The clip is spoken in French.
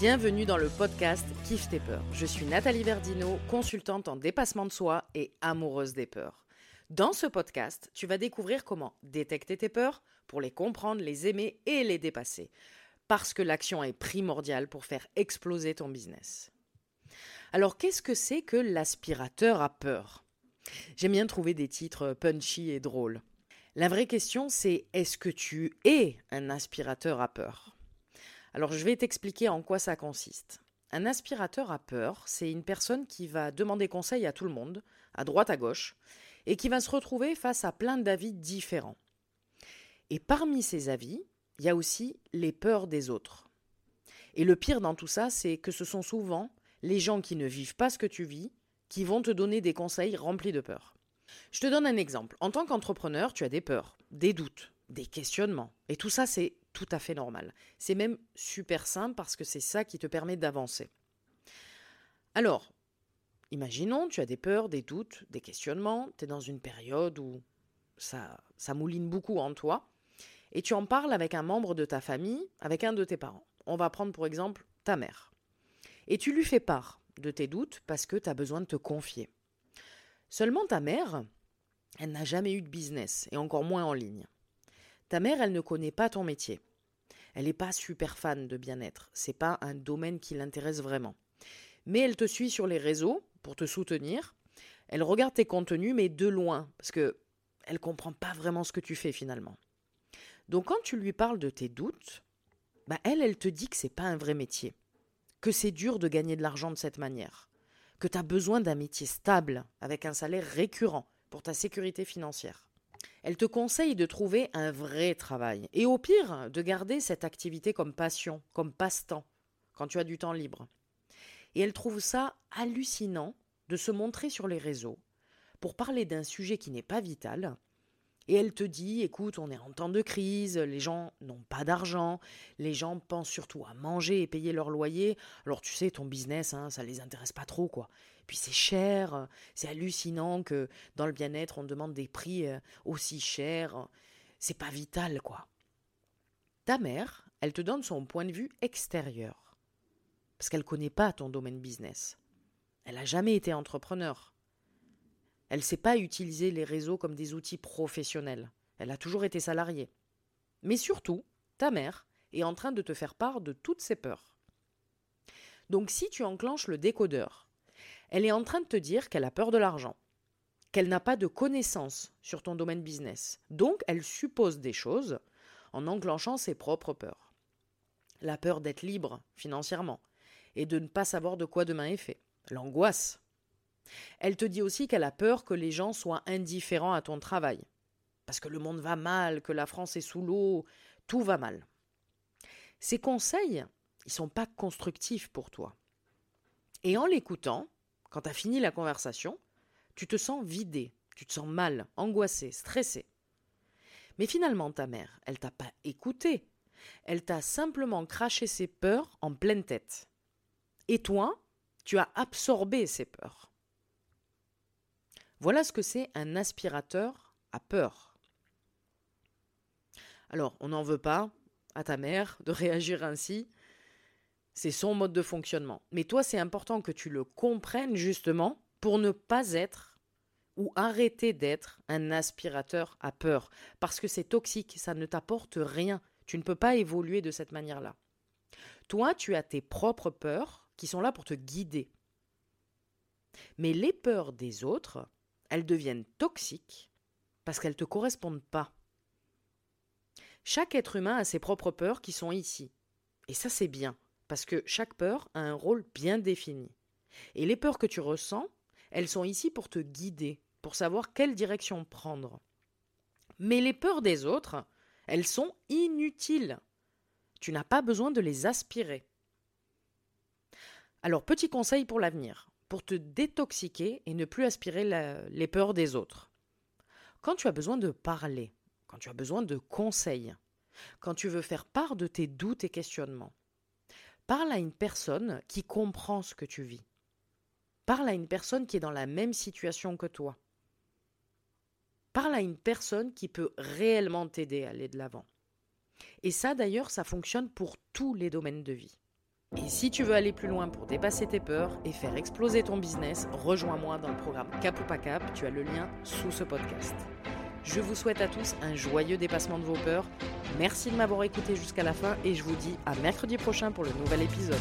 Bienvenue dans le podcast Kiffe tes peurs. Je suis Nathalie Verdino, consultante en dépassement de soi et amoureuse des peurs. Dans ce podcast, tu vas découvrir comment détecter tes peurs pour les comprendre, les aimer et les dépasser. Parce que l'action est primordiale pour faire exploser ton business. Alors qu'est-ce que c'est que l'aspirateur à peur? J'aime bien trouver des titres punchy et drôles. La vraie question c'est est-ce que tu es un aspirateur à peur? Alors je vais t'expliquer en quoi ça consiste. Un aspirateur à peur, c'est une personne qui va demander conseil à tout le monde, à droite à gauche, et qui va se retrouver face à plein d'avis différents. Et parmi ces avis, il y a aussi les peurs des autres. Et le pire dans tout ça, c'est que ce sont souvent les gens qui ne vivent pas ce que tu vis qui vont te donner des conseils remplis de peur. Je te donne un exemple. En tant qu'entrepreneur, tu as des peurs, des doutes, des questionnements. Et tout ça, c'est tout à fait normal. C'est même super simple parce que c'est ça qui te permet d'avancer. Alors, imaginons, tu as des peurs, des doutes, des questionnements, tu es dans une période où ça, ça mouline beaucoup en toi, et tu en parles avec un membre de ta famille, avec un de tes parents. On va prendre pour exemple ta mère. Et tu lui fais part de tes doutes parce que tu as besoin de te confier. Seulement ta mère, elle n'a jamais eu de business, et encore moins en ligne. Ta mère, elle ne connaît pas ton métier. Elle n'est pas super fan de bien-être. C'est pas un domaine qui l'intéresse vraiment. Mais elle te suit sur les réseaux pour te soutenir. Elle regarde tes contenus, mais de loin, parce que elle comprend pas vraiment ce que tu fais finalement. Donc quand tu lui parles de tes doutes, bah elle, elle te dit que c'est pas un vrai métier, que c'est dur de gagner de l'argent de cette manière, que tu as besoin d'un métier stable, avec un salaire récurrent pour ta sécurité financière. Elle te conseille de trouver un vrai travail et au pire de garder cette activité comme passion, comme passe-temps, quand tu as du temps libre. Et elle trouve ça hallucinant de se montrer sur les réseaux pour parler d'un sujet qui n'est pas vital et elle te dit, écoute, on est en temps de crise, les gens n'ont pas d'argent, les gens pensent surtout à manger et payer leur loyer. Alors tu sais, ton business, hein, ça les intéresse pas trop, quoi. Puis c'est cher, c'est hallucinant que dans le bien-être, on demande des prix euh, aussi chers. C'est pas vital, quoi. Ta mère, elle te donne son point de vue extérieur. Parce qu'elle connaît pas ton domaine business. Elle n'a jamais été entrepreneur. Elle ne sait pas utiliser les réseaux comme des outils professionnels. Elle a toujours été salariée. Mais surtout, ta mère est en train de te faire part de toutes ses peurs. Donc si tu enclenches le décodeur, elle est en train de te dire qu'elle a peur de l'argent, qu'elle n'a pas de connaissances sur ton domaine business. Donc elle suppose des choses en enclenchant ses propres peurs. La peur d'être libre financièrement et de ne pas savoir de quoi demain est fait. L'angoisse elle te dit aussi qu'elle a peur que les gens soient indifférents à ton travail. Parce que le monde va mal, que la France est sous l'eau, tout va mal. Ces conseils, ils sont pas constructifs pour toi. Et en l'écoutant, quand tu as fini la conversation, tu te sens vidé, tu te sens mal, angoissé, stressé. Mais finalement, ta mère, elle t'a pas écouté. Elle t'a simplement craché ses peurs en pleine tête. Et toi, tu as absorbé ces peurs. Voilà ce que c'est un aspirateur à peur. Alors, on n'en veut pas à ta mère de réagir ainsi. C'est son mode de fonctionnement. Mais toi, c'est important que tu le comprennes justement pour ne pas être ou arrêter d'être un aspirateur à peur. Parce que c'est toxique, ça ne t'apporte rien. Tu ne peux pas évoluer de cette manière-là. Toi, tu as tes propres peurs qui sont là pour te guider. Mais les peurs des autres, elles deviennent toxiques parce qu'elles ne te correspondent pas. Chaque être humain a ses propres peurs qui sont ici. Et ça c'est bien, parce que chaque peur a un rôle bien défini. Et les peurs que tu ressens, elles sont ici pour te guider, pour savoir quelle direction prendre. Mais les peurs des autres, elles sont inutiles. Tu n'as pas besoin de les aspirer. Alors, petit conseil pour l'avenir pour te détoxiquer et ne plus aspirer les peurs des autres. Quand tu as besoin de parler, quand tu as besoin de conseils, quand tu veux faire part de tes doutes et questionnements, parle à une personne qui comprend ce que tu vis. Parle à une personne qui est dans la même situation que toi. Parle à une personne qui peut réellement t'aider à aller de l'avant. Et ça d'ailleurs, ça fonctionne pour tous les domaines de vie. Et si tu veux aller plus loin pour dépasser tes peurs et faire exploser ton business, rejoins-moi dans le programme Cap ou pas Cap, tu as le lien sous ce podcast. Je vous souhaite à tous un joyeux dépassement de vos peurs. Merci de m'avoir écouté jusqu'à la fin et je vous dis à mercredi prochain pour le nouvel épisode.